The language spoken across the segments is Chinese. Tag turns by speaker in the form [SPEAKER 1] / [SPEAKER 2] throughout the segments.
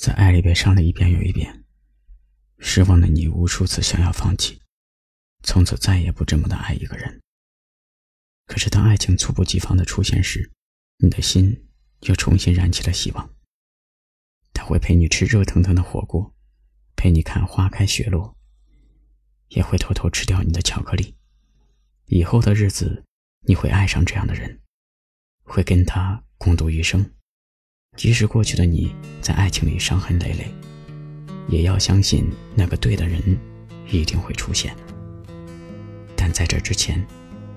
[SPEAKER 1] 在爱里被伤了一遍又一遍，失望的你无数次想要放弃，从此再也不这么的爱一个人。可是当爱情猝不及防的出现时，你的心又重新燃起了希望。他会陪你吃热腾腾的火锅，陪你看花开雪落，也会偷偷吃掉你的巧克力。以后的日子，你会爱上这样的人，会跟他共度余生。即使过去的你在爱情里伤痕累累，也要相信那个对的人一定会出现。但在这之前，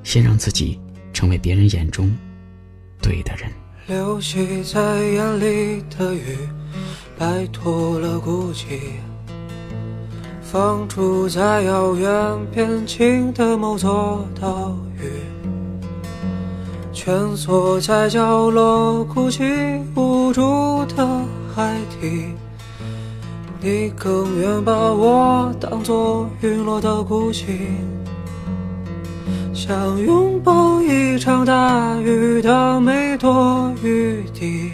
[SPEAKER 1] 先让自己成为别人眼中对的人。
[SPEAKER 2] 流泻在眼里的雨，摆脱了孤寂，放逐在遥远边境的某座岛屿。蜷缩在角落，哭泣无助的海底，你更愿把我当作陨落的孤星，想拥抱一场大雨的每朵雨滴，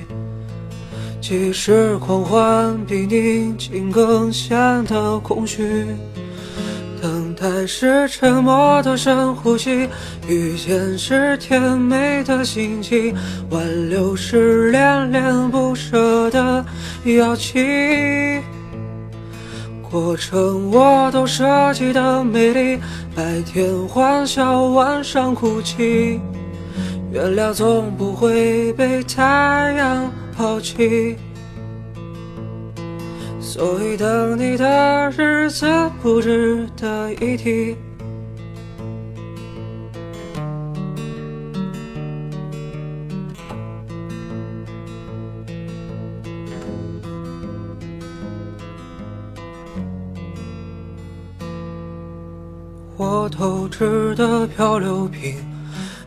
[SPEAKER 2] 即使狂欢比宁静更显得空虚。爱是沉默的深呼吸，遇见是甜美的心情，挽留是恋恋不舍的邀请。过程我都设计的美丽，白天欢笑，晚上哭泣。原谅总不会被太阳抛弃。所以等你的日子不值得一提。我透支的漂流瓶，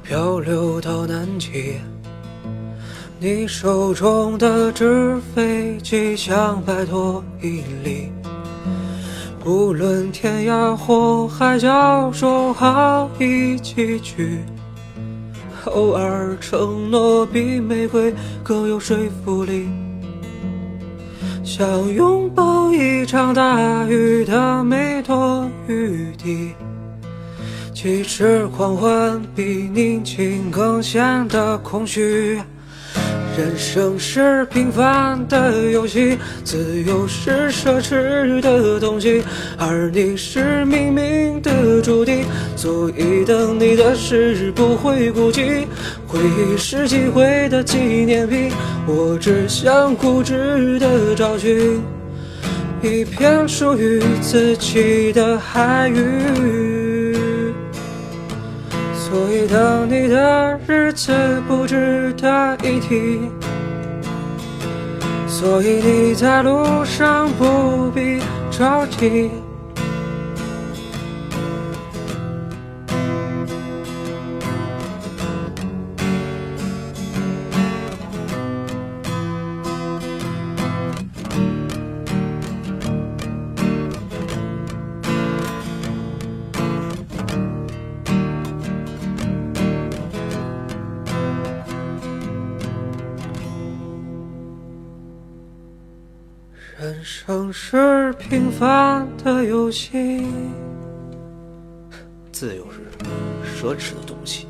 [SPEAKER 2] 漂流到南极。你手中的纸飞机想摆脱引力，无论天涯或海角，说好一起去。偶尔承诺比玫瑰更有说服力，想拥抱一场大雨的每朵雨滴，即使狂欢比宁静更显得空虚。人生是平凡的游戏，自由是奢侈的东西，而你是命运的注定，所以等你的事不会孤寂。回忆是机会的纪念品，我只想固执的找寻一片属于自己的海域。所以等你的日子不值得一提，所以你在路上不必着急。人生是平凡的游戏，
[SPEAKER 3] 自由是奢侈的东西。